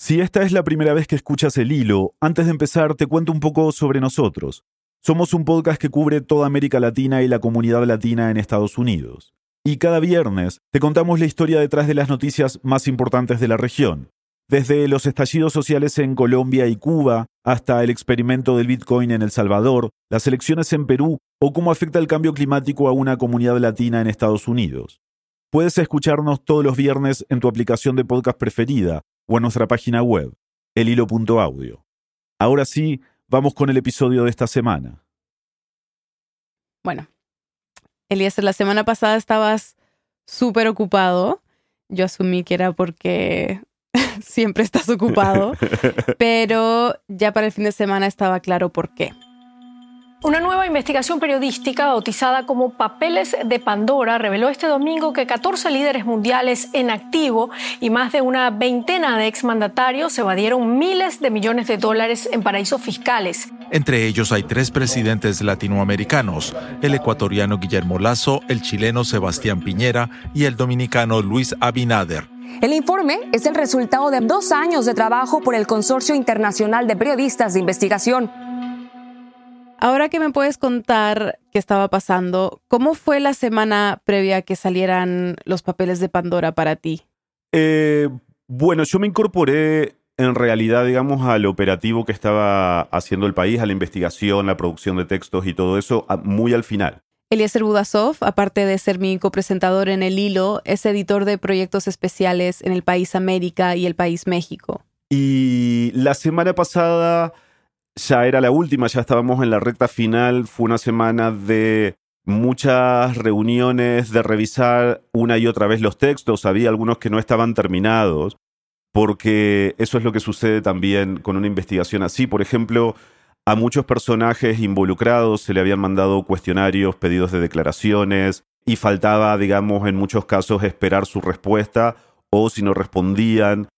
Si esta es la primera vez que escuchas el hilo, antes de empezar te cuento un poco sobre nosotros. Somos un podcast que cubre toda América Latina y la comunidad latina en Estados Unidos. Y cada viernes te contamos la historia detrás de las noticias más importantes de la región. Desde los estallidos sociales en Colombia y Cuba hasta el experimento del Bitcoin en El Salvador, las elecciones en Perú o cómo afecta el cambio climático a una comunidad latina en Estados Unidos. Puedes escucharnos todos los viernes en tu aplicación de podcast preferida o en nuestra página web, elhilo.audio. Ahora sí, vamos con el episodio de esta semana. Bueno, Eliezer, la semana pasada estabas súper ocupado. Yo asumí que era porque siempre estás ocupado, pero ya para el fin de semana estaba claro por qué. Una nueva investigación periodística bautizada como Papeles de Pandora reveló este domingo que 14 líderes mundiales en activo y más de una veintena de exmandatarios evadieron miles de millones de dólares en paraísos fiscales. Entre ellos hay tres presidentes latinoamericanos, el ecuatoriano Guillermo Lazo, el chileno Sebastián Piñera y el dominicano Luis Abinader. El informe es el resultado de dos años de trabajo por el Consorcio Internacional de Periodistas de Investigación Ahora que me puedes contar qué estaba pasando, ¿cómo fue la semana previa a que salieran los papeles de Pandora para ti? Eh, bueno, yo me incorporé en realidad, digamos, al operativo que estaba haciendo el país, a la investigación, la producción de textos y todo eso, muy al final. Eliezer Budasov, aparte de ser mi copresentador en El Hilo, es editor de proyectos especiales en el País América y el País México. Y la semana pasada ya era la última, ya estábamos en la recta final, fue una semana de muchas reuniones, de revisar una y otra vez los textos, había algunos que no estaban terminados, porque eso es lo que sucede también con una investigación así. Por ejemplo, a muchos personajes involucrados se le habían mandado cuestionarios, pedidos de declaraciones, y faltaba, digamos, en muchos casos esperar su respuesta, o si no respondían.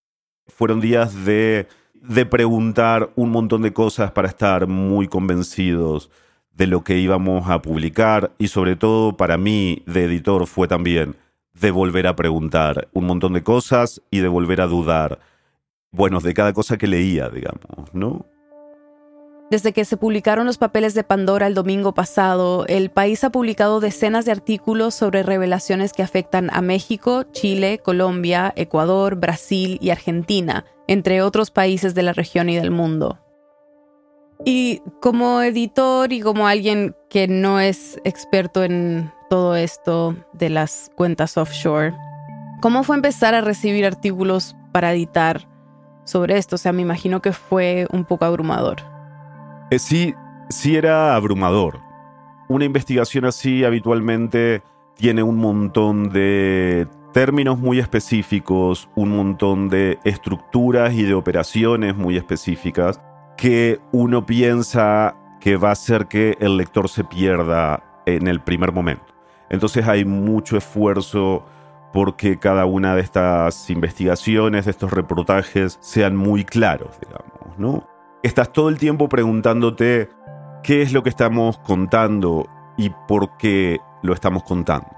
Fueron días de de preguntar un montón de cosas para estar muy convencidos de lo que íbamos a publicar y sobre todo para mí de editor fue también de volver a preguntar un montón de cosas y de volver a dudar, bueno, de cada cosa que leía, digamos, ¿no? Desde que se publicaron los papeles de Pandora el domingo pasado, el país ha publicado decenas de artículos sobre revelaciones que afectan a México, Chile, Colombia, Ecuador, Brasil y Argentina, entre otros países de la región y del mundo. Y como editor y como alguien que no es experto en todo esto de las cuentas offshore, ¿cómo fue empezar a recibir artículos para editar sobre esto? O sea, me imagino que fue un poco abrumador. Eh, sí, sí era abrumador. Una investigación así habitualmente tiene un montón de términos muy específicos, un montón de estructuras y de operaciones muy específicas que uno piensa que va a hacer que el lector se pierda en el primer momento. Entonces hay mucho esfuerzo porque cada una de estas investigaciones, de estos reportajes, sean muy claros, digamos, ¿no? estás todo el tiempo preguntándote qué es lo que estamos contando y por qué lo estamos contando.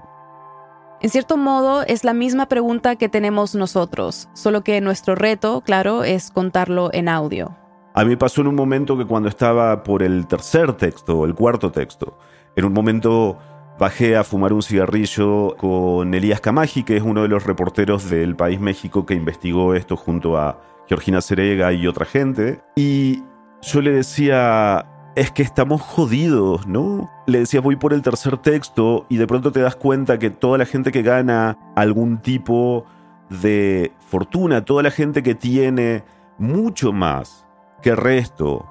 En cierto modo es la misma pregunta que tenemos nosotros, solo que nuestro reto, claro, es contarlo en audio. A mí pasó en un momento que cuando estaba por el tercer texto, el cuarto texto, en un momento bajé a fumar un cigarrillo con Elías Camaji, que es uno de los reporteros del País México que investigó esto junto a Georgina Cerega y otra gente. Y yo le decía, es que estamos jodidos, ¿no? Le decía, voy por el tercer texto y de pronto te das cuenta que toda la gente que gana algún tipo de fortuna, toda la gente que tiene mucho más que el resto,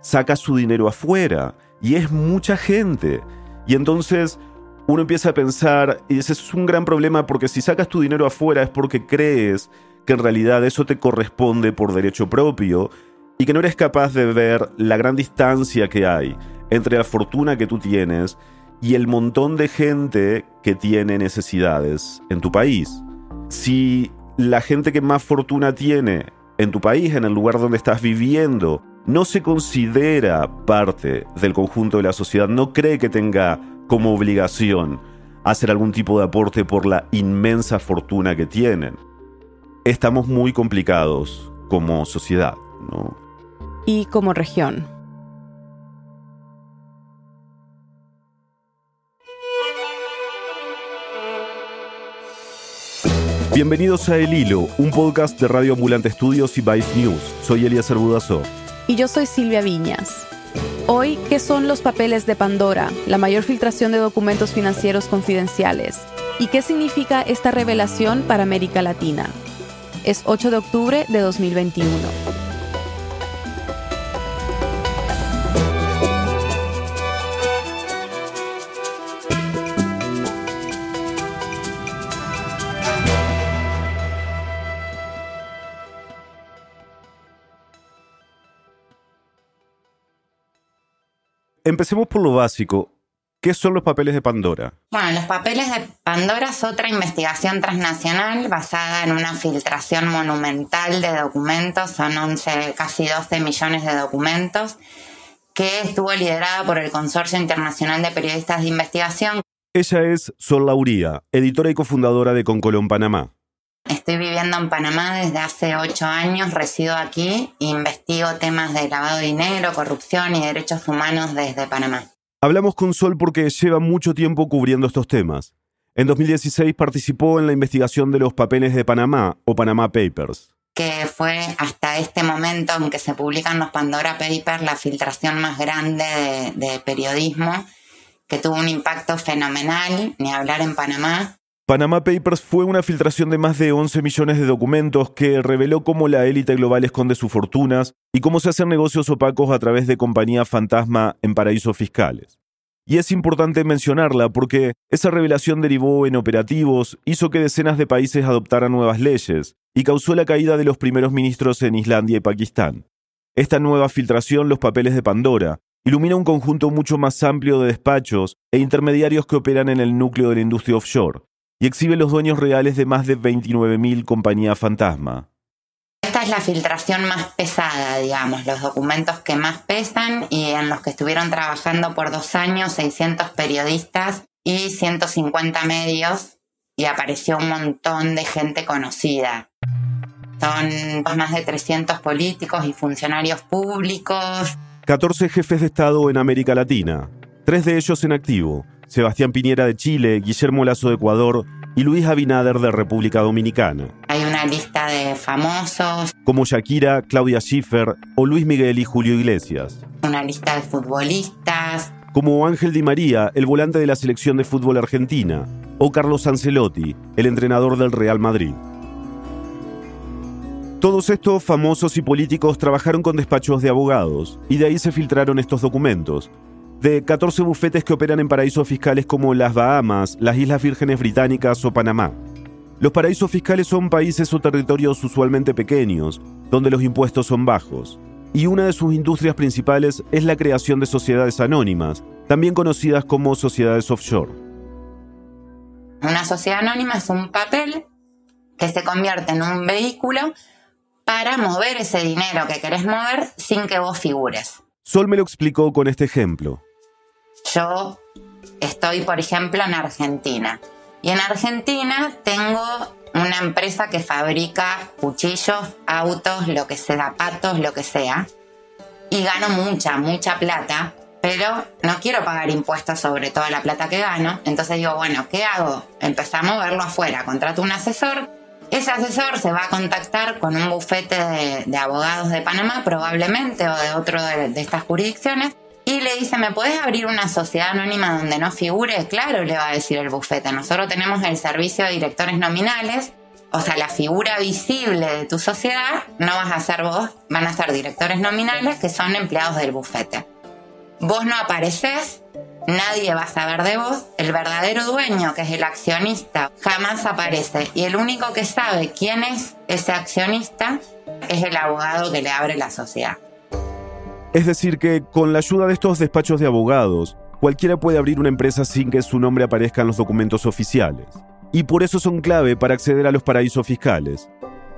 saca su dinero afuera y es mucha gente. Y entonces uno empieza a pensar, y ese es un gran problema porque si sacas tu dinero afuera es porque crees que en realidad eso te corresponde por derecho propio y que no eres capaz de ver la gran distancia que hay entre la fortuna que tú tienes y el montón de gente que tiene necesidades en tu país. Si la gente que más fortuna tiene en tu país, en el lugar donde estás viviendo, no se considera parte del conjunto de la sociedad, no cree que tenga como obligación hacer algún tipo de aporte por la inmensa fortuna que tienen estamos muy complicados como sociedad, ¿no? Y como región. Bienvenidos a El Hilo, un podcast de Radio Ambulante Estudios y Vice News. Soy Elías Arbudazó. Y yo soy Silvia Viñas. Hoy, ¿qué son los papeles de Pandora, la mayor filtración de documentos financieros confidenciales? ¿Y qué significa esta revelación para América Latina? Es 8 de octubre de 2021. Empecemos por lo básico. ¿Qué son los papeles de Pandora? Bueno, los papeles de Pandora es otra investigación transnacional basada en una filtración monumental de documentos, son 11, casi 12 millones de documentos, que estuvo liderada por el Consorcio Internacional de Periodistas de Investigación. Ella es Sol Lauría, editora y cofundadora de Concolón Panamá. Estoy viviendo en Panamá desde hace ocho años, resido aquí e investigo temas de lavado de dinero, corrupción y derechos humanos desde Panamá. Hablamos con Sol porque lleva mucho tiempo cubriendo estos temas. En 2016 participó en la investigación de los papeles de Panamá o Panama Papers. Que fue hasta este momento en que se publican los Pandora Papers la filtración más grande de, de periodismo, que tuvo un impacto fenomenal, ni hablar en Panamá. Panama Papers fue una filtración de más de 11 millones de documentos que reveló cómo la élite global esconde sus fortunas y cómo se hacen negocios opacos a través de compañías fantasma en paraísos fiscales. Y es importante mencionarla porque esa revelación derivó en operativos, hizo que decenas de países adoptaran nuevas leyes y causó la caída de los primeros ministros en Islandia y Pakistán. Esta nueva filtración, los papeles de Pandora, ilumina un conjunto mucho más amplio de despachos e intermediarios que operan en el núcleo de la industria offshore y exhibe los dueños reales de más de 29.000 compañías fantasma. Esta es la filtración más pesada, digamos, los documentos que más pesan y en los que estuvieron trabajando por dos años 600 periodistas y 150 medios y apareció un montón de gente conocida. Son más de 300 políticos y funcionarios públicos. 14 jefes de Estado en América Latina, tres de ellos en activo, Sebastián Piñera de Chile, Guillermo Lazo de Ecuador y Luis Abinader de República Dominicana. Hay una lista de famosos. Como Shakira, Claudia Schiffer o Luis Miguel y Julio Iglesias. Una lista de futbolistas. Como Ángel Di María, el volante de la selección de fútbol argentina. O Carlos Ancelotti, el entrenador del Real Madrid. Todos estos famosos y políticos trabajaron con despachos de abogados, y de ahí se filtraron estos documentos, de 14 bufetes que operan en paraísos fiscales como las Bahamas, las Islas Vírgenes Británicas o Panamá. Los paraísos fiscales son países o territorios usualmente pequeños, donde los impuestos son bajos, y una de sus industrias principales es la creación de sociedades anónimas, también conocidas como sociedades offshore. Una sociedad anónima es un papel que se convierte en un vehículo para mover ese dinero que querés mover sin que vos figures. Sol me lo explicó con este ejemplo. Yo estoy, por ejemplo, en Argentina. Y en Argentina tengo una empresa que fabrica cuchillos, autos, lo que sea, zapatos, lo que sea. Y gano mucha, mucha plata, pero no quiero pagar impuestos sobre toda la plata que gano. Entonces digo, bueno, ¿qué hago? Empezamos a verlo afuera. Contrato un asesor. Ese asesor se va a contactar con un bufete de, abogados de Panamá, probablemente, o de otro de, estas jurisdicciones, le dice, ¿me puedes abrir una sociedad anónima donde no figure? Claro, le va a decir el bufete. Nosotros tenemos el servicio de directores nominales, o sea, la figura visible de tu sociedad no vas a ser vos, van a ser directores nominales que son empleados del bufete. Vos no apareces, nadie va a saber de vos, el verdadero dueño, que es el accionista, jamás aparece. Y el único que sabe quién es ese accionista es el abogado que le abre la sociedad. Es decir, que con la ayuda de estos despachos de abogados, cualquiera puede abrir una empresa sin que su nombre aparezca en los documentos oficiales. Y por eso son clave para acceder a los paraísos fiscales.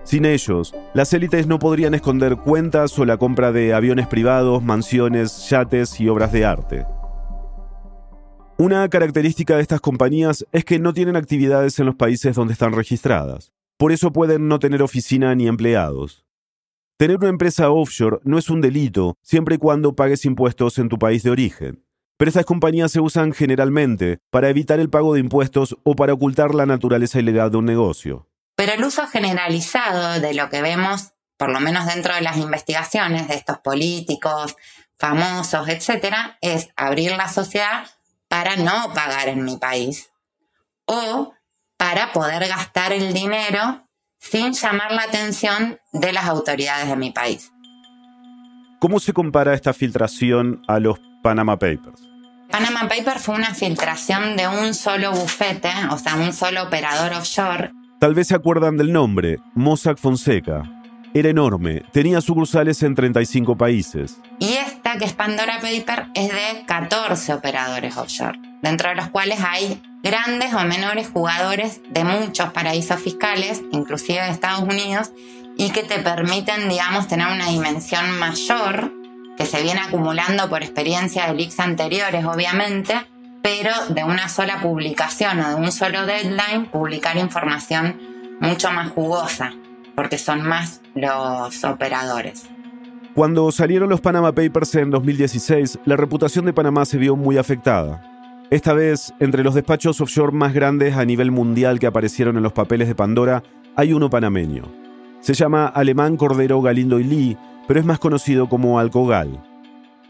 Sin ellos, las élites no podrían esconder cuentas o la compra de aviones privados, mansiones, yates y obras de arte. Una característica de estas compañías es que no tienen actividades en los países donde están registradas. Por eso pueden no tener oficina ni empleados. Tener una empresa offshore no es un delito siempre y cuando pagues impuestos en tu país de origen. Pero estas compañías se usan generalmente para evitar el pago de impuestos o para ocultar la naturaleza ilegal de un negocio. Pero el uso generalizado de lo que vemos, por lo menos dentro de las investigaciones de estos políticos, famosos, etcétera, es abrir la sociedad para no pagar en mi país o para poder gastar el dinero sin llamar la atención de las autoridades de mi país. ¿Cómo se compara esta filtración a los Panama Papers? Panama Papers fue una filtración de un solo bufete, o sea, un solo operador offshore. Tal vez se acuerdan del nombre, Mossack Fonseca. Era enorme, tenía sucursales en 35 países. Y esta, que es Pandora Paper, es de 14 operadores offshore, dentro de los cuales hay grandes o menores jugadores de muchos paraísos fiscales, inclusive de Estados Unidos, y que te permiten, digamos, tener una dimensión mayor que se viene acumulando por experiencia de leaks anteriores, obviamente, pero de una sola publicación o de un solo deadline, publicar información mucho más jugosa, porque son más los operadores. Cuando salieron los Panama Papers en 2016, la reputación de Panamá se vio muy afectada. Esta vez, entre los despachos offshore más grandes a nivel mundial que aparecieron en los papeles de Pandora, hay uno panameño. Se llama Alemán Cordero Galindo y Lee, pero es más conocido como Alcogal.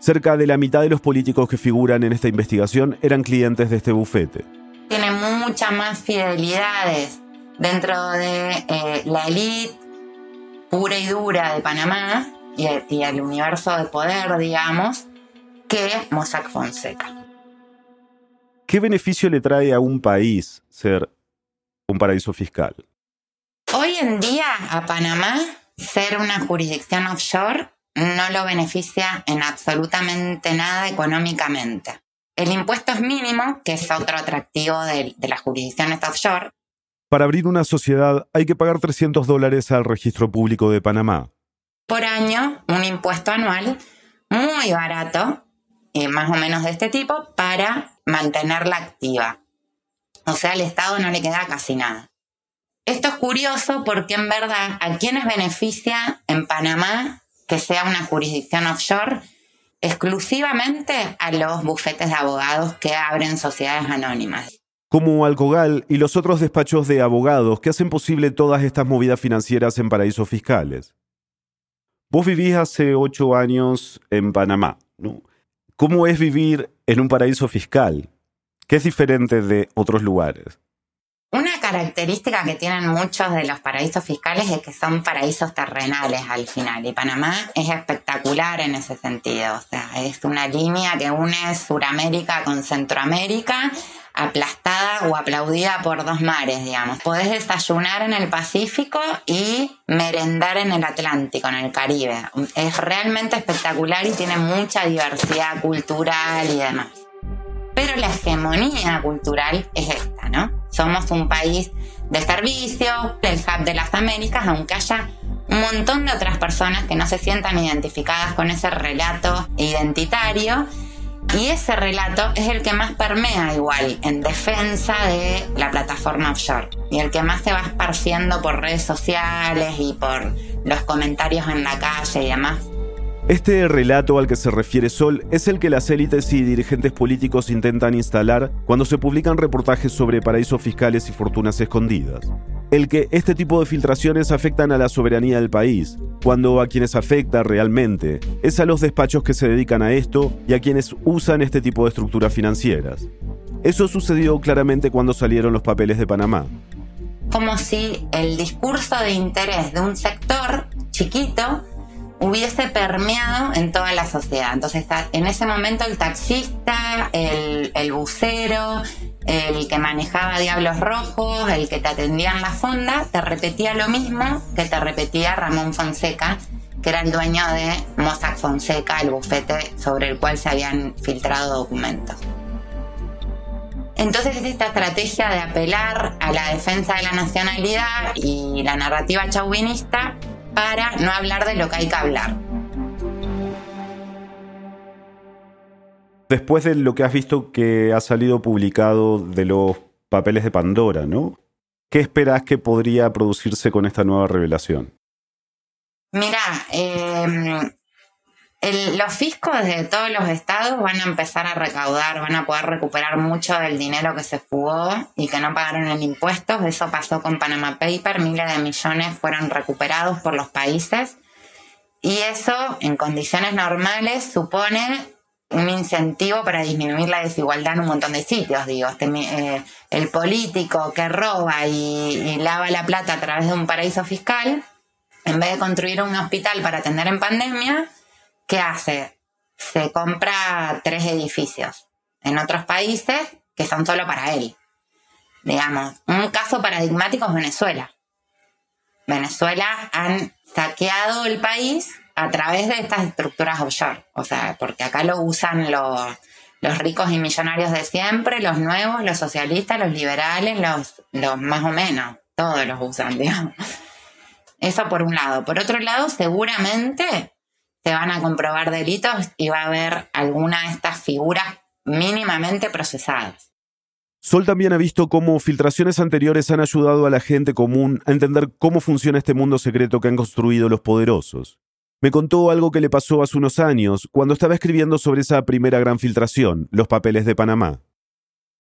Cerca de la mitad de los políticos que figuran en esta investigación eran clientes de este bufete. Tiene muchas más fidelidades dentro de eh, la élite pura y dura de Panamá y, y el universo de poder, digamos, que Mossack Fonseca. ¿Qué beneficio le trae a un país ser un paraíso fiscal? Hoy en día a Panamá ser una jurisdicción offshore no lo beneficia en absolutamente nada económicamente. El impuesto es mínimo, que es otro atractivo de, de las jurisdicciones offshore. Para abrir una sociedad hay que pagar 300 dólares al registro público de Panamá. Por año, un impuesto anual muy barato, y más o menos de este tipo, para mantenerla activa. O sea, al Estado no le queda casi nada. Esto es curioso porque en verdad a quienes beneficia en Panamá que sea una jurisdicción offshore exclusivamente a los bufetes de abogados que abren sociedades anónimas. Como Alcogal y los otros despachos de abogados que hacen posible todas estas movidas financieras en paraísos fiscales. Vos vivís hace ocho años en Panamá. ¿no? ¿Cómo es vivir en un paraíso fiscal? ¿Qué es diferente de otros lugares? Una característica que tienen muchos de los paraísos fiscales es que son paraísos terrenales al final y Panamá es espectacular en ese sentido. O sea, es una línea que une Suramérica con Centroamérica aplastada o aplaudida por dos mares, digamos. Podés desayunar en el Pacífico y merendar en el Atlántico, en el Caribe. Es realmente espectacular y tiene mucha diversidad cultural y demás. Pero la hegemonía cultural es esta, ¿no? Somos un país de servicio, el hub de las Américas, aunque haya un montón de otras personas que no se sientan identificadas con ese relato identitario. Y ese relato es el que más permea igual en defensa de la plataforma offshore y el que más se va esparciendo por redes sociales y por los comentarios en la calle y demás. Este relato al que se refiere Sol es el que las élites y dirigentes políticos intentan instalar cuando se publican reportajes sobre paraísos fiscales y fortunas escondidas. El que este tipo de filtraciones afectan a la soberanía del país, cuando a quienes afecta realmente es a los despachos que se dedican a esto y a quienes usan este tipo de estructuras financieras. Eso sucedió claramente cuando salieron los papeles de Panamá. Como si el discurso de interés de un sector chiquito hubiese permeado en toda la sociedad. Entonces, en ese momento el taxista, el, el bucero, el que manejaba Diablos Rojos, el que te atendía en la fonda, te repetía lo mismo que te repetía Ramón Fonseca, que era el dueño de Mossack Fonseca, el bufete sobre el cual se habían filtrado documentos. Entonces es esta estrategia de apelar a la defensa de la nacionalidad y la narrativa chauvinista para no hablar de lo que hay que hablar. Después de lo que has visto que ha salido publicado de los papeles de Pandora, ¿no? ¿Qué esperas que podría producirse con esta nueva revelación? Mira, em, los fiscos de todos los estados van a empezar a recaudar, van a poder recuperar mucho del dinero que se fugó y que no pagaron en impuestos. Eso pasó con Panama Paper, miles de millones fueron recuperados por los países. Y eso, en condiciones normales, supone un incentivo para disminuir la desigualdad en un montón de sitios. Digo, este, eh, el político que roba y, lava la plata a través de un paraíso fiscal, en vez de construir un hospital para atender en pandemia, ¿qué hace? Se compra tres edificios en otros países que son solo para él. Digamos, un caso paradigmático es Venezuela. Venezuela han saqueado el país a través de estas estructuras offshore. O sea, porque acá lo usan los, los ricos y millonarios de siempre, los nuevos, los socialistas, los liberales, los, los más o menos. Todos los usan, digamos. Eso por un lado. Por otro lado, seguramente se van a comprobar delitos y va a haber alguna de estas figuras mínimamente procesadas. Sol también ha visto cómo filtraciones anteriores han ayudado a la gente común a entender cómo funciona este mundo secreto que han construido los poderosos. Me contó algo que le pasó hace unos años cuando estaba escribiendo sobre esa primera gran filtración, los papeles de Panamá.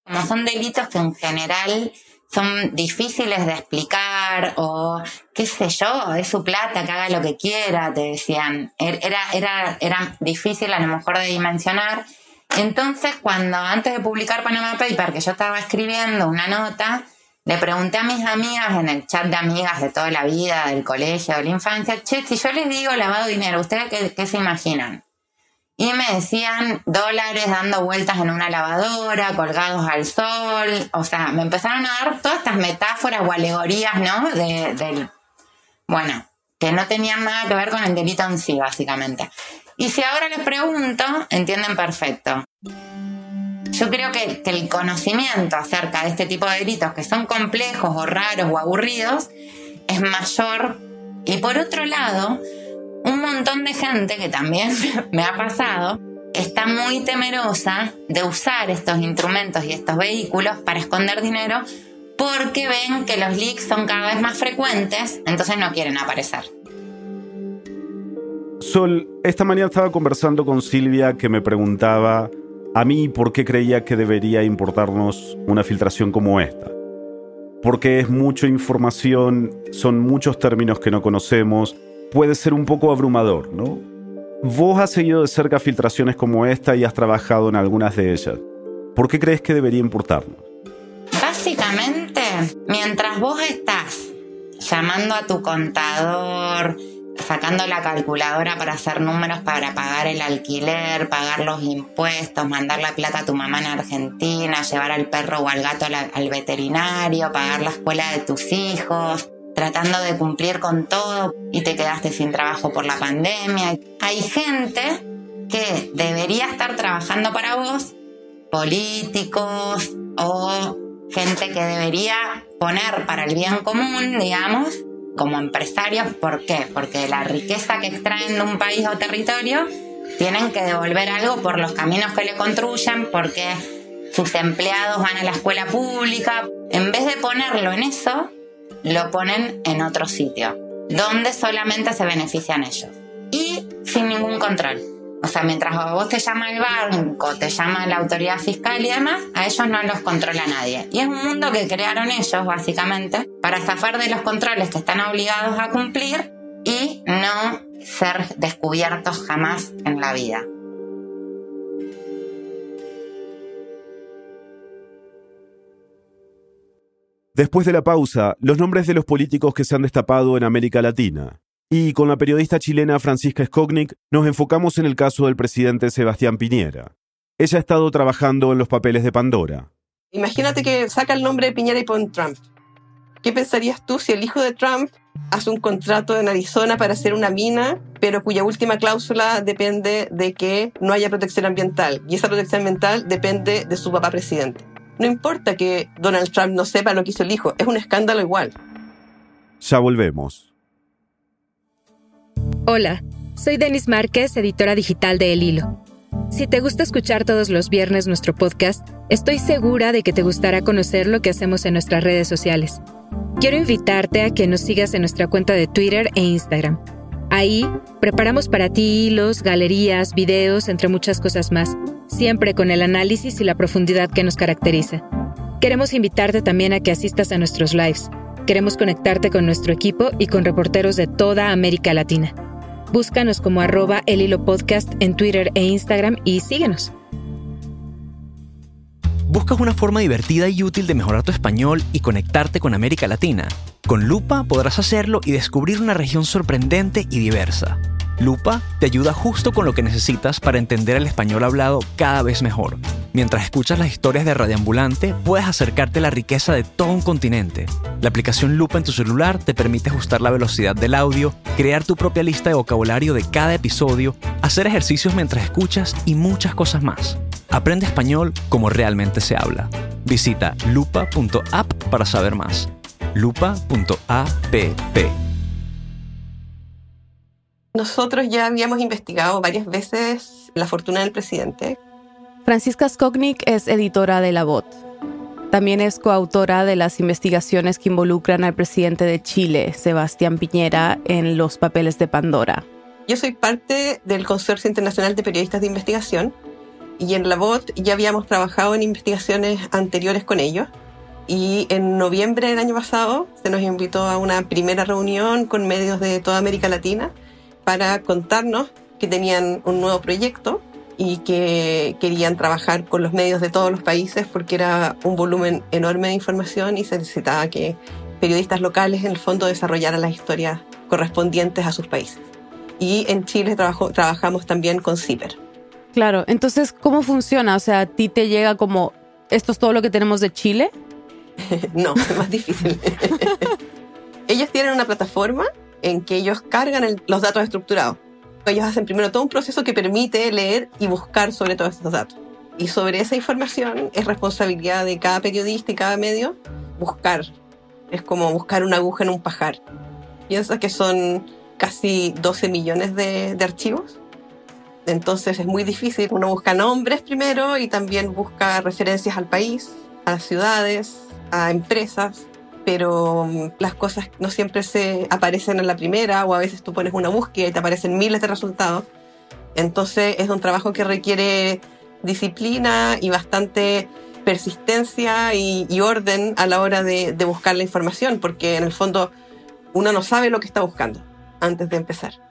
Como son delitos que en general son difíciles de explicar o qué sé yo, es su plata, que haga lo que quiera, te decían. Er, era, era, era difícil a lo mejor de dimensionar. Entonces, cuando antes de publicar Panama Paper, que yo estaba escribiendo una nota, le pregunté a mis amigas en el chat de amigas de toda la vida, del colegio, de la infancia, che, si yo les digo lavado dinero, ¿ustedes qué, qué se imaginan? Y me decían dólares dando vueltas en una lavadora, colgados al sol. O sea, me empezaron a dar todas estas metáforas o alegorías, ¿no? De, del. Bueno, que no tenían nada que ver con el delito en sí, básicamente. Y si ahora les pregunto, entienden perfecto. Yo creo que, que el conocimiento acerca de este tipo de delitos que son complejos o raros o aburridos es mayor. Y por otro lado, un montón de gente que también me ha pasado está muy temerosa de usar estos instrumentos y estos vehículos para esconder dinero porque ven que los leaks son cada vez más frecuentes, entonces no quieren aparecer. Sol, esta mañana estaba conversando con Silvia que me preguntaba a mí por qué creía que debería importarnos una filtración como esta. Porque es mucha información, son muchos términos que no conocemos, puede ser un poco abrumador, ¿no? Vos has seguido de cerca filtraciones como esta y has trabajado en algunas de ellas. ¿Por qué crees que debería importarnos? Básicamente, mientras vos estás llamando a tu contador, sacando la calculadora para hacer números para pagar el alquiler, pagar los impuestos, mandar la plata a tu mamá en Argentina, llevar al perro o al gato al veterinario, pagar la escuela de tus hijos, tratando de cumplir con todo y te quedaste sin trabajo por la pandemia. Hay gente que debería estar trabajando para vos, políticos o gente que debería poner para el bien común, digamos, como empresarios. ¿Por qué? Porque la riqueza que extraen de un país o territorio tienen que devolver algo por los caminos que le construyen, porque sus empleados van a la escuela pública. En vez de ponerlo en eso, lo ponen en otro sitio, donde solamente se benefician ellos. Y sin ningún control. O sea, mientras a vos te llama el banco, te llama la autoridad fiscal y demás, a ellos no los controla nadie. Y es un mundo que crearon ellos, básicamente, para zafar de los controles que están obligados a cumplir y no ser descubiertos jamás en la vida. Después de la pausa, los nombres de los políticos que se han destapado en América Latina. Y con la periodista chilena Francisca Skognik nos enfocamos en el caso del presidente Sebastián Piñera. Ella ha estado trabajando en los papeles de Pandora. Imagínate que saca el nombre de Piñera y pone Trump. ¿Qué pensarías tú si el hijo de Trump hace un contrato en Arizona para hacer una mina, pero cuya última cláusula depende de que no haya protección ambiental? Y esa protección ambiental depende de su papá presidente. No importa que Donald Trump no sepa lo que hizo el hijo, es un escándalo igual. Ya volvemos. Hola, soy Denis Márquez, editora digital de El Hilo. Si te gusta escuchar todos los viernes nuestro podcast, estoy segura de que te gustará conocer lo que hacemos en nuestras redes sociales. Quiero invitarte a que nos sigas en nuestra cuenta de Twitter e Instagram Ahí preparamos para ti hilos, galerías, videos, entre muchas cosas más, siempre con el análisis y la profundidad que nos caracteriza. Queremos invitarte también a que asistas a nuestros lives. Queremos conectarte con nuestro equipo y con reporteros de toda América Latina. Búscanos como arroba el hilo podcast en Twitter e Instagram y síguenos. ¿Buscas una forma divertida y útil de mejorar tu español y conectarte con América Latina? Con Lupa podrás hacerlo y descubrir una región sorprendente y diversa. Lupa te ayuda justo con lo que necesitas para entender el español hablado cada vez mejor. Mientras escuchas las historias de Radioambulante, puedes acercarte a la riqueza de todo un continente. La aplicación Lupa en tu celular te permite ajustar la velocidad del audio, crear tu propia lista de vocabulario de cada episodio, hacer ejercicios mientras escuchas y muchas cosas más. Aprende español como realmente se habla. Visita lupa.app para saber más. lupa.app. Nosotros ya habíamos investigado varias veces la fortuna del presidente. Francisca Skognik es editora de La Voz. También es coautora de las investigaciones que involucran al presidente de Chile, Sebastián Piñera, en los papeles de Pandora. Yo soy parte del Consorcio Internacional de Periodistas de Investigación y en La Voz ya habíamos trabajado en investigaciones anteriores con ellos. Y en noviembre del año pasado se nos invitó a una primera reunión con medios de toda América Latina para contarnos que tenían un nuevo proyecto y que querían trabajar con los medios de todos los países porque era un volumen enorme de información y se necesitaba que periodistas locales en el fondo desarrollaran las historias correspondientes a sus países. Y en Chile trabajamos también con CIPER. Claro, entonces, ¿cómo funciona? O sea, ¿a ti te llega como, esto es todo lo que tenemos de Chile? no, es más difícil. Ellos tienen una plataforma en que ellos cargan los datos estructurados. Ellos hacen primero todo un proceso que permite leer y buscar sobre todos esos datos. Y sobre esa información es responsabilidad de cada periodista y cada medio buscar. Es como buscar una aguja en un pajar. Piensa que son casi 12 millones de, de archivos. Entonces es muy difícil. Uno busca nombres primero y también busca referencias al país, a las ciudades, a empresas pero mm, las cosas no siempre se aparecen en la primera o a veces tú pones una búsqueda y te aparecen miles de resultados. Entonces es un trabajo que requiere disciplina y bastante persistencia y, orden a la hora de, de buscar la información, porque en el fondo uno no sabe lo que está buscando antes de empezar.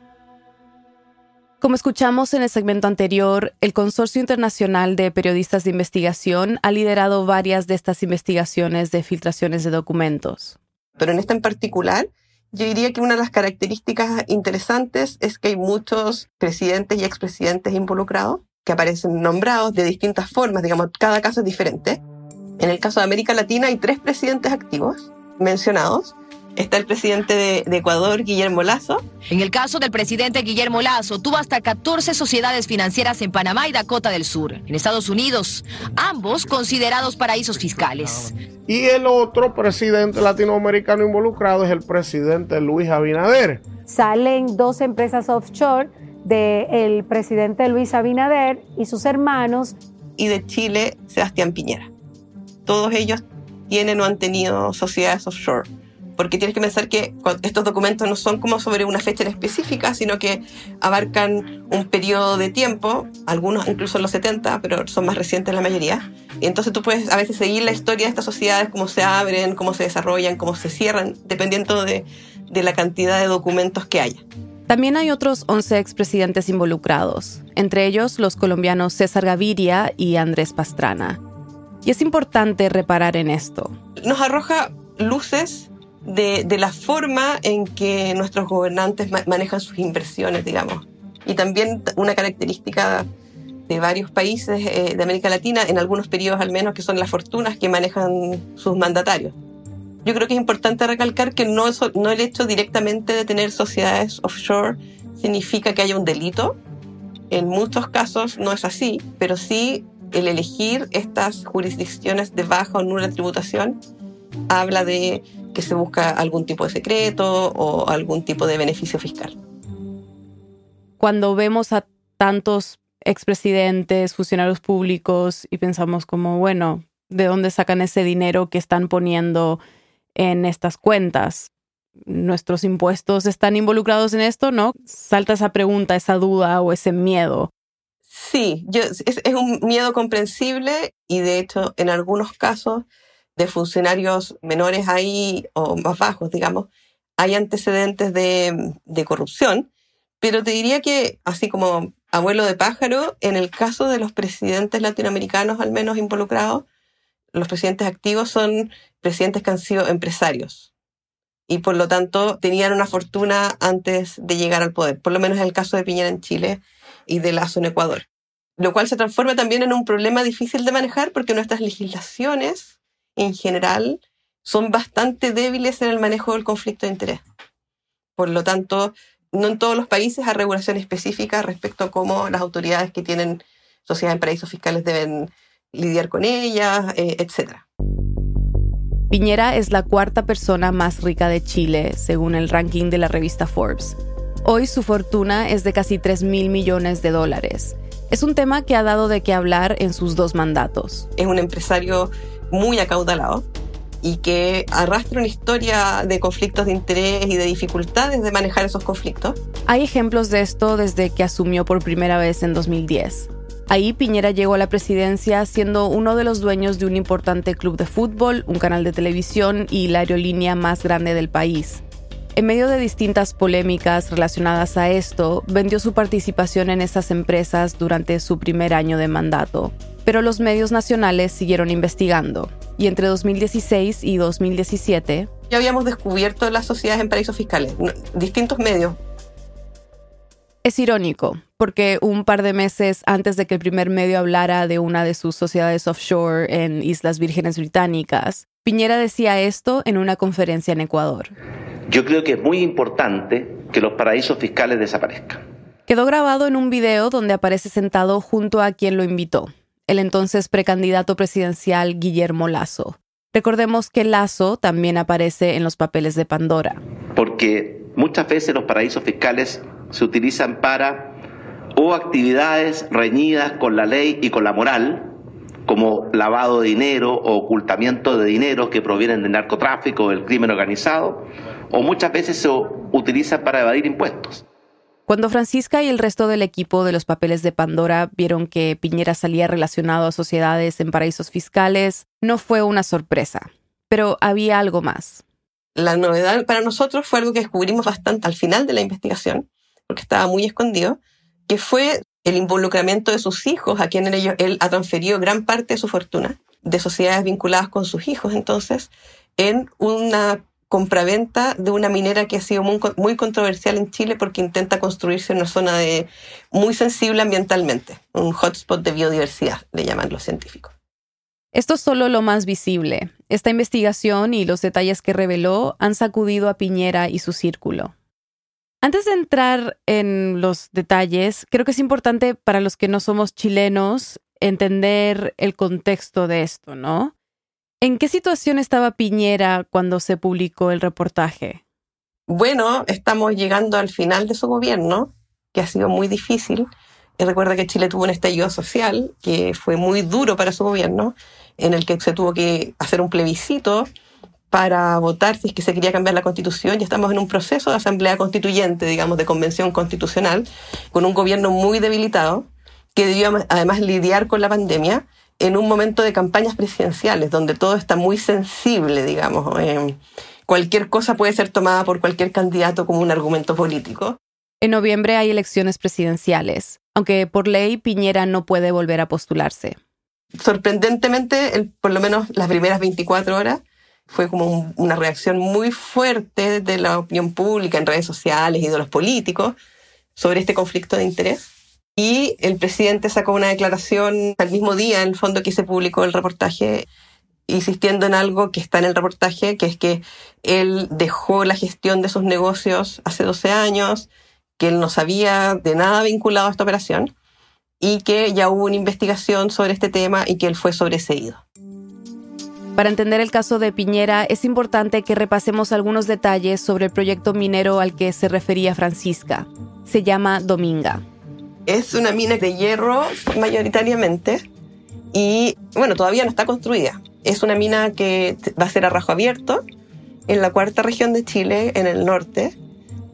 Como escuchamos en el segmento anterior, el Consorcio Internacional de Periodistas de Investigación ha liderado varias de estas investigaciones de filtraciones de documentos. Pero en esta en particular, yo diría que una de las características interesantes es que hay muchos presidentes y expresidentes involucrados que aparecen nombrados de distintas formas, digamos, cada caso es diferente. En el caso de América Latina hay tres presidentes activos mencionados Está el presidente de, Ecuador, Guillermo Lazo. En el caso del presidente Guillermo Lazo, tuvo hasta 14 sociedades financieras en Panamá y Dakota del Sur, en Estados Unidos, ambos considerados paraísos fiscales. Y el otro presidente latinoamericano involucrado es el presidente Luis Abinader. Salen dos empresas offshore del presidente Luis Abinader y sus hermanos. Y de Chile, Sebastián Piñera. Todos ellos tienen o han tenido sociedades offshore porque tienes que pensar que estos documentos no son como sobre una fecha en específica, sino que abarcan un periodo de tiempo, algunos incluso en los 70, pero son más recientes la mayoría. Y entonces tú puedes a veces seguir la historia de estas sociedades, cómo se abren, cómo se desarrollan, cómo se cierran, dependiendo de, de la cantidad de documentos que haya. También hay otros 11 expresidentes involucrados, entre ellos los colombianos César Gaviria y Andrés Pastrana. Y es importante reparar en esto. Nos arroja luces de, la forma en que nuestros gobernantes manejan sus inversiones, digamos. Y también una característica de varios países eh, de América Latina, en algunos periodos al menos, que son las fortunas que manejan sus mandatarios. Yo creo que es importante recalcar que no, no el hecho directamente de tener sociedades offshore significa que haya un delito. En muchos casos no es así, pero sí el elegir estas jurisdicciones de baja o nula tributación habla de que se busca algún tipo de secreto o algún tipo de beneficio fiscal. Cuando vemos a tantos expresidentes, funcionarios públicos y pensamos como, bueno, ¿de dónde sacan ese dinero que están poniendo en estas cuentas? nuestros impuestos están involucrados en esto, ¿no? Salta esa pregunta, esa duda o ese miedo. Sí, yo, es, es un miedo comprensible y de hecho en algunos casos de funcionarios menores ahí o más bajos, digamos, hay antecedentes de, corrupción, pero te diría que, así como abuelo de pájaro, en el caso de los presidentes latinoamericanos al menos involucrados, los presidentes activos son presidentes que han sido empresarios y por lo tanto tenían una fortuna antes de llegar al poder, por lo menos en el caso de Piñera en Chile y de Lazo en Ecuador. Lo cual se transforma también en un problema difícil de manejar porque nuestras legislaciones en general son bastante débiles en el manejo del conflicto de interés. Por lo tanto, no en todos los países hay regulación específica respecto a cómo las autoridades que tienen sociedades en paraísos fiscales deben lidiar con ellas, eh, etc. Piñera es la cuarta persona más rica de Chile, según el ranking de la revista Forbes. Hoy su fortuna es de casi 3 mil millones de dólares. Es un tema que ha dado de qué hablar en sus dos mandatos. Es un empresario muy acaudalado y que arrastra una historia de conflictos de interés y de dificultades de manejar esos conflictos. Hay ejemplos de esto desde que asumió por primera vez en 2010. Ahí Piñera llegó a la presidencia siendo uno de los dueños de un importante club de fútbol, un canal de televisión y la aerolínea más grande del país. En medio de distintas polémicas relacionadas a esto, vendió su participación en esas empresas durante su primer año de mandato. Pero los medios nacionales siguieron investigando, y entre 2016 y 2017... Ya habíamos descubierto las sociedades en paraísos fiscales, distintos medios. Es irónico, porque un par de meses antes de que el primer medio hablara de una de sus sociedades offshore en Islas Vírgenes Británicas, Piñera decía esto en una conferencia en Ecuador. Yo creo que es muy importante que los paraísos fiscales desaparezcan. Quedó grabado en un video donde aparece sentado junto a quien lo invitó, el entonces precandidato presidencial Guillermo Lazo. Recordemos que Lazo también aparece en los papeles de Pandora. Porque muchas veces los paraísos fiscales se utilizan para o actividades reñidas con la ley y con la moral, como lavado de dinero o ocultamiento de dinero que provienen del narcotráfico o del crimen organizado, o muchas veces se utiliza para evadir impuestos. Cuando Francisca y el resto del equipo de los papeles de Pandora vieron que Piñera salía relacionado a sociedades en paraísos fiscales, no fue una sorpresa, pero había algo más. La novedad para nosotros fue algo que descubrimos bastante al final de la investigación, porque estaba muy escondido, que fue el involucramiento de sus hijos, a quienes él ha transferido gran parte de su fortuna, de sociedades vinculadas con sus hijos, entonces, en una compraventa de una minera que ha sido muy, controversial en Chile porque intenta construirse en una zona muy sensible ambientalmente, un hotspot de biodiversidad, le llaman los científicos. Esto es solo lo más visible. Esta investigación y los detalles que reveló han sacudido a Piñera y su círculo. Antes de entrar en los detalles, creo que es importante para los que no somos chilenos entender el contexto de esto, ¿no? ¿En qué situación estaba Piñera cuando se publicó el reportaje? Bueno, estamos llegando al final de su gobierno, que ha sido muy difícil. Y recuerda que Chile tuvo un estallido social que fue muy duro para su gobierno, en el que se tuvo que hacer un plebiscito para votar si es que se quería cambiar la constitución. Ya estamos en un proceso de asamblea constituyente, digamos, de convención constitucional, con un gobierno muy debilitado, que debió además lidiar con la pandemia en un momento de campañas presidenciales, donde todo está muy sensible, digamos. Eh, cualquier cosa puede ser tomada por cualquier candidato como un argumento político. En noviembre hay elecciones presidenciales, aunque por ley Piñera no puede volver a postularse. Sorprendentemente, por lo menos las primeras 24 horas, fue como una reacción muy fuerte de la opinión pública en redes sociales y de los políticos sobre este conflicto de interés. Y el presidente sacó una declaración al mismo día, en el fondo que se publicó el reportaje, insistiendo en algo que está en el reportaje, que es que él dejó la gestión de sus negocios hace 12 años, que él no sabía de nada vinculado a esta operación y que ya hubo una investigación sobre este tema y que él fue sobreseído. Para entender el caso de Piñera es importante que repasemos algunos detalles sobre el proyecto minero al que se refería Francisca. Se llama Dominga. Es una mina de hierro mayoritariamente y bueno, todavía no está construida. Es una mina que va a ser a rajo abierto en la cuarta región de Chile, en el norte,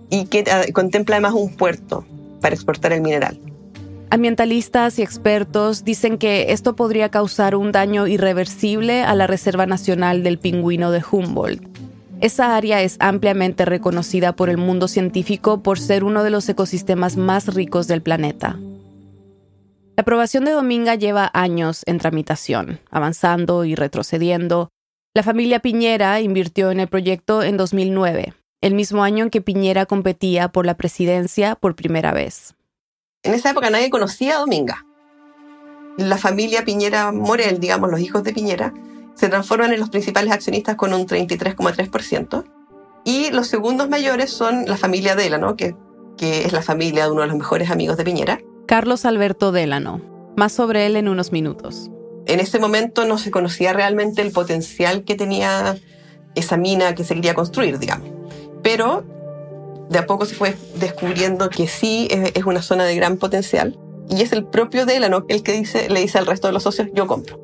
y que contempla además un puerto para exportar el mineral. Ambientalistas y expertos dicen que esto podría causar un daño irreversible a la Reserva Nacional del Pingüino de Humboldt. Esa área es ampliamente reconocida por el mundo científico por ser uno de los ecosistemas más ricos del planeta. La aprobación de Dominga lleva años en tramitación, avanzando y retrocediendo. La familia Piñera invirtió en el proyecto en 2009, el mismo año en que Piñera competía por la presidencia por primera vez. En esa época nadie conocía a Dominga. La familia Piñera Morel, digamos, los hijos de Piñera, se transforman en los principales accionistas con un 33,3%. Y los segundos mayores son la familia Delano, que, que es la familia de uno de los mejores amigos de Piñera. Carlos Alberto Delano. Más sobre él en unos minutos. En ese momento no se conocía realmente el potencial que tenía esa mina que se quería construir, digamos. Pero de a poco se fue descubriendo que sí es, una zona de gran potencial y es el propio Delano el que dice, le dice al resto de los socios, yo compro.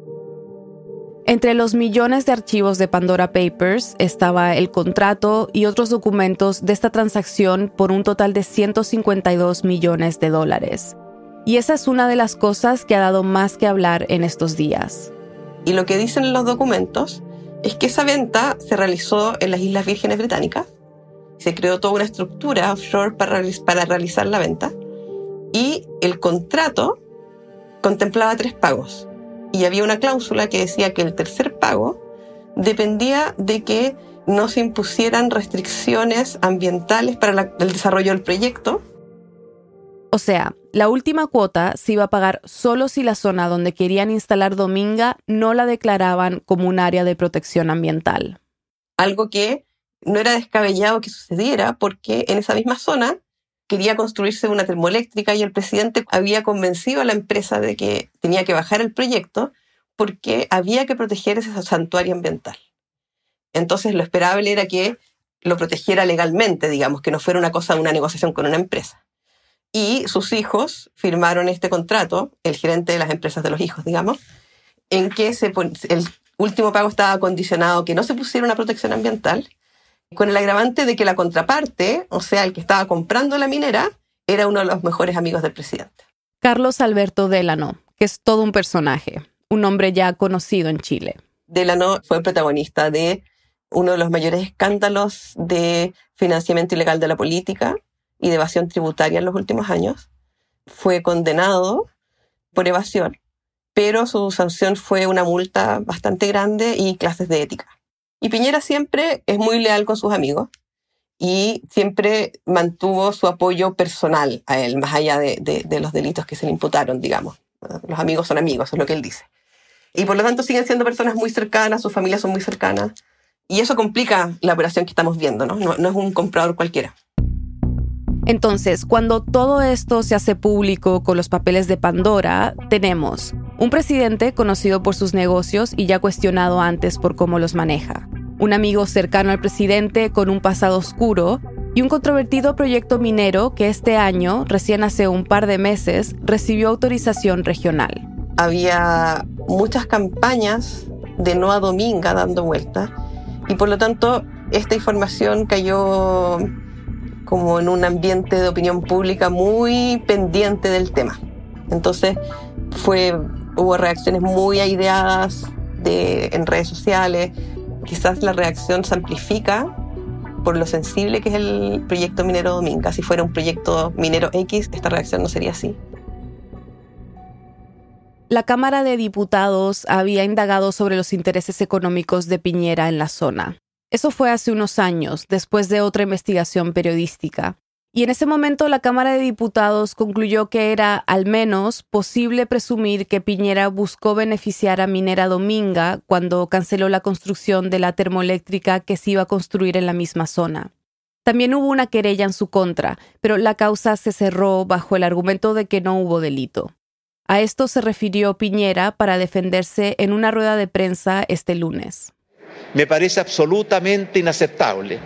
Entre los millones de archivos de Pandora Papers estaba el contrato y otros documentos de esta transacción por un total de 152 millones de dólares. Y esa es una de las cosas que ha dado más que hablar en estos días. Y lo que dicen los documentos es que esa venta se realizó en las Islas Vírgenes Británicas se creó toda una estructura offshore para, para realizar la venta y el contrato contemplaba tres pagos. Y había una cláusula que decía que el tercer pago dependía de que no se impusieran restricciones ambientales para el desarrollo del proyecto. O sea, la última cuota se iba a pagar solo si la zona donde querían instalar Dominga no la declaraban como un área de protección ambiental. Algo que no era descabellado que sucediera porque en esa misma zona quería construirse una termoeléctrica y el presidente había convencido a la empresa de que tenía que bajar el proyecto porque había que proteger ese santuario ambiental. Entonces lo esperable era que lo protegiera legalmente, digamos, que no fuera una cosa de una negociación con una empresa. Y sus hijos firmaron este contrato, el gerente de las empresas de los hijos, digamos, en que el último pago estaba condicionado que no se pusiera una protección ambiental con el agravante de que la contraparte, o sea, el que estaba comprando la minera, era uno de los mejores amigos del presidente. Carlos Alberto Delano, que es todo un personaje, un hombre ya conocido en Chile. Delano fue protagonista de uno de los mayores escándalos de financiamiento ilegal de la política y de evasión tributaria en los últimos años. Fue condenado por evasión, pero su sanción fue una multa bastante grande y clases de ética. Y Piñera siempre es muy leal con sus amigos y siempre mantuvo su apoyo personal a él, más allá de, los delitos que se le imputaron, digamos. Los amigos son amigos, es lo que él dice. Y por lo tanto siguen siendo personas muy cercanas, sus familias son muy cercanas. Y eso complica la operación que estamos viendo, ¿no? No, no es un comprador cualquiera. Entonces, cuando todo esto se hace público con los papeles de Pandora, tenemos un presidente conocido por sus negocios y ya cuestionado antes por cómo los maneja. Un amigo cercano al presidente con un pasado oscuro y un controvertido proyecto minero que este año, recién hace un par de meses, recibió autorización regional. Había muchas campañas de no a Dominga dando vuelta y por lo tanto esta información cayó como en un ambiente de opinión pública muy pendiente del tema. Entonces fue hubo reacciones muy aireadas de, en redes sociales. Quizás la reacción se amplifica por lo sensible que es el proyecto minero Dominga. Si fuera un proyecto minero X, esta reacción no sería así. La Cámara de Diputados había indagado sobre los intereses económicos de Piñera en la zona. Eso fue hace unos años, después de otra investigación periodística. Y en ese momento la Cámara de Diputados concluyó que era al menos posible presumir que Piñera buscó beneficiar a Minera Dominga cuando canceló la construcción de la termoeléctrica que se iba a construir en la misma zona. También hubo una querella en su contra, pero la causa se cerró bajo el argumento de que no hubo delito. A esto se refirió Piñera para defenderse en una rueda de prensa este lunes. Me parece absolutamente inaceptable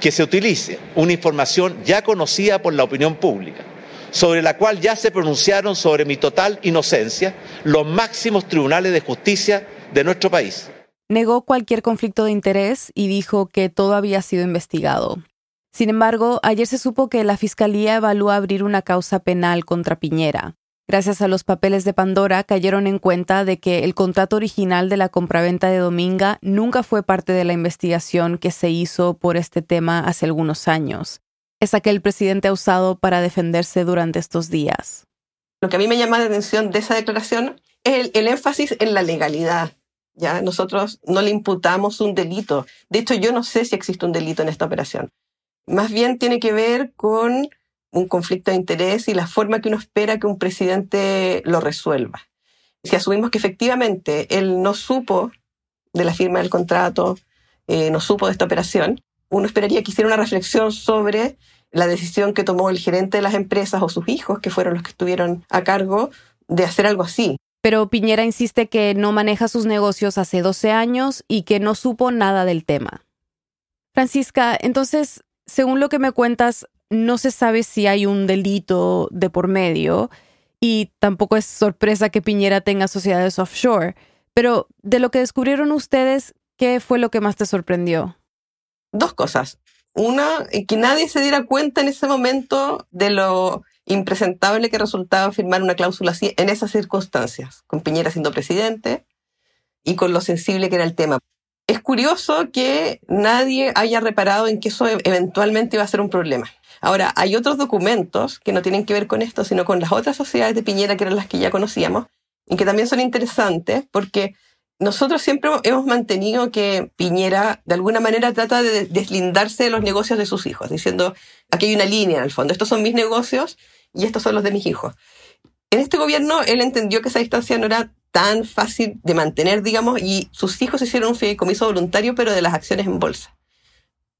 que se utilice una información ya conocida por la opinión pública, sobre la cual ya se pronunciaron sobre mi total inocencia los máximos tribunales de justicia de nuestro país. negó cualquier conflicto de interés y dijo que todo había sido investigado. Sin embargo, ayer se supo que la Fiscalía evalúa abrir una causa penal contra Piñera. Gracias a los papeles de Pandora, cayeron en cuenta de que el contrato original de la compraventa de Dominga nunca fue parte de la investigación que se hizo por este tema hace algunos años. Es que el presidente ha usado para defenderse durante estos días. Lo que a mí me llama la atención de esa declaración es el, énfasis en la legalidad. ¿ya? Nosotros no le imputamos un delito. De hecho, yo no sé si existe un delito en esta operación. Más bien tiene que ver con un conflicto de interés y la forma que uno espera que un presidente lo resuelva. Si asumimos que efectivamente él no supo de la firma del contrato, eh, no supo de esta operación, uno esperaría que hiciera una reflexión sobre la decisión que tomó el gerente de las empresas o sus hijos, que fueron los que estuvieron a cargo, de hacer algo así. Pero Piñera insiste que no maneja sus negocios hace 12 años y que no supo nada del tema. Francisca, entonces, según lo que me cuentas, no se sabe si hay un delito de por medio y tampoco es sorpresa que Piñera tenga sociedades offshore. Pero de lo que descubrieron ustedes, ¿qué fue lo que más te sorprendió? Dos cosas. Una, que nadie se diera cuenta en ese momento de lo impresentable que resultaba firmar una cláusula así en esas circunstancias, con Piñera siendo presidente y con lo sensible que era el tema. Es curioso que nadie haya reparado en que eso eventualmente iba a ser un problema. Ahora, hay otros documentos que no tienen que ver con esto, sino con las otras sociedades de Piñera, que eran las que ya conocíamos, y que también son interesantes porque nosotros siempre hemos mantenido que Piñera de alguna manera trata de deslindarse de los negocios de sus hijos, diciendo, aquí hay una línea en el fondo, estos son mis negocios y estos son los de mis hijos. En este gobierno él entendió que esa distancia no era tan fácil de mantener, digamos, y sus hijos hicieron un fideicomiso voluntario, pero de las acciones en bolsa.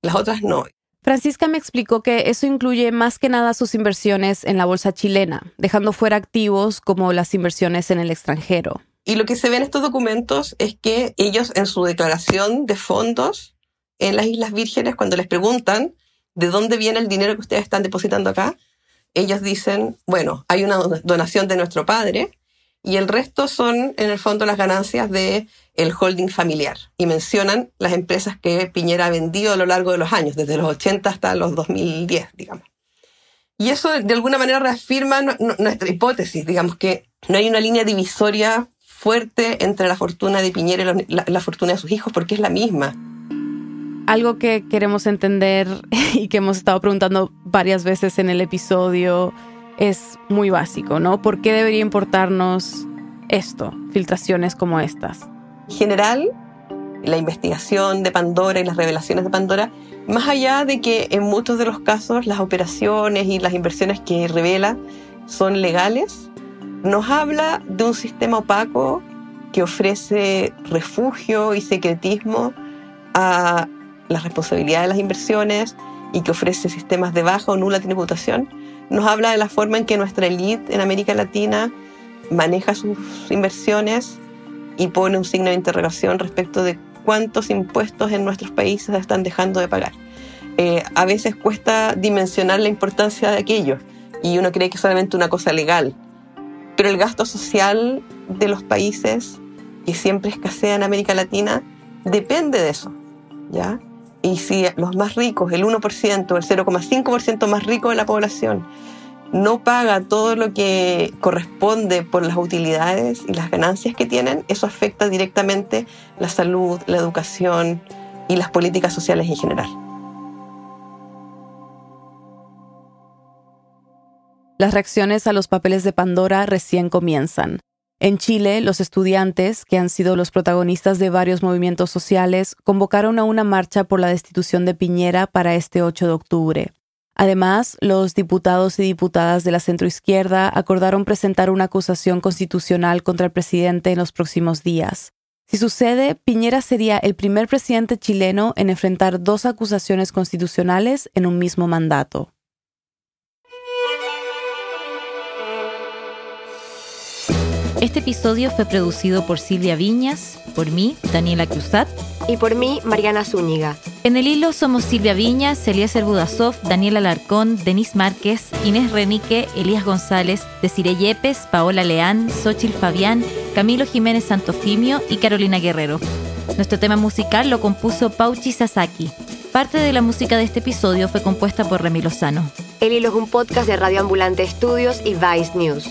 Las otras no. Francisca me explicó que eso incluye más que nada sus inversiones en la bolsa chilena, dejando fuera activos como las inversiones en el extranjero. Y lo que se ve en estos documentos es que ellos en su declaración de fondos en las Islas Vírgenes, cuando les preguntan de dónde viene el dinero que ustedes están depositando acá, ellos dicen, bueno, hay una donación de nuestro padre y el resto son en el fondo las ganancias de el holding familiar y mencionan las empresas que Piñera ha vendido a lo largo de los años, desde los 80 hasta los 2010, digamos. Y eso de alguna manera reafirma nuestra hipótesis, digamos que no hay una línea divisoria fuerte entre la fortuna de Piñera y la, fortuna de sus hijos, porque es la misma. Algo que queremos entender y que hemos estado preguntando varias veces en el episodio es muy básico, ¿no? ¿Por qué debería importarnos esto, filtraciones como estas? En general, la investigación de Pandora y las revelaciones de Pandora, más allá de que en muchos de los casos las operaciones y las inversiones que revela son legales, nos habla de un sistema opaco que ofrece refugio y secretismo a las responsabilidades de las inversiones y que ofrece sistemas de baja o nula tributación. Nos habla de la forma en que nuestra élite en América Latina maneja sus inversiones y pone un signo de interrogación respecto de cuántos impuestos en nuestros países están dejando de pagar. Eh, a veces cuesta dimensionar la importancia de aquello y uno cree que es solamente una cosa legal, pero el gasto social de los países que siempre escasea en América Latina depende de eso, ¿ya? Y si los más ricos, el 1%, el 0,5% más rico de la población, no paga todo lo que corresponde por las utilidades y las ganancias que tienen, eso afecta directamente la salud, la educación y las políticas sociales en general. Las reacciones a los papeles de Pandora recién comienzan. En Chile, los estudiantes, que han sido los protagonistas de varios movimientos sociales, convocaron a una marcha por la destitución de Piñera para este 8 de octubre. Además, los diputados y diputadas de la centroizquierda acordaron presentar una acusación constitucional contra el presidente en los próximos días. Si sucede, Piñera sería el primer presidente chileno en enfrentar dos acusaciones constitucionales en un mismo mandato. Este episodio fue producido por Silvia Viñas, por mí, Daniela Cruzat, y por mí, Mariana Zúñiga. En el hilo somos Silvia Viñas, Eliezer Budasov, Daniela Alarcón, Denis Márquez, Inés Renique, Elías González, Desire Yepes, Paola Leán, Xochil Fabián, Camilo Jiménez Santofimio y Carolina Guerrero. Nuestro tema musical lo compuso Pauchi Sasaki. Parte de la música de este episodio fue compuesta por Remy Lozano. El Hilo es un podcast de Radio Ambulante Estudios y Vice News.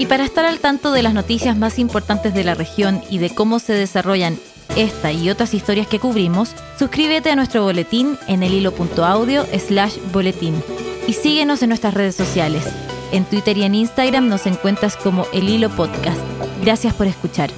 Y para estar al tanto de las noticias más importantes de la región y de cómo se desarrollan esta y otras historias que cubrimos, suscríbete a nuestro boletín en el hilo.audio slash boletín y síguenos en nuestras redes sociales. En Twitter y en Instagram nos encuentras como El Hilo Podcast. Gracias por escuchar.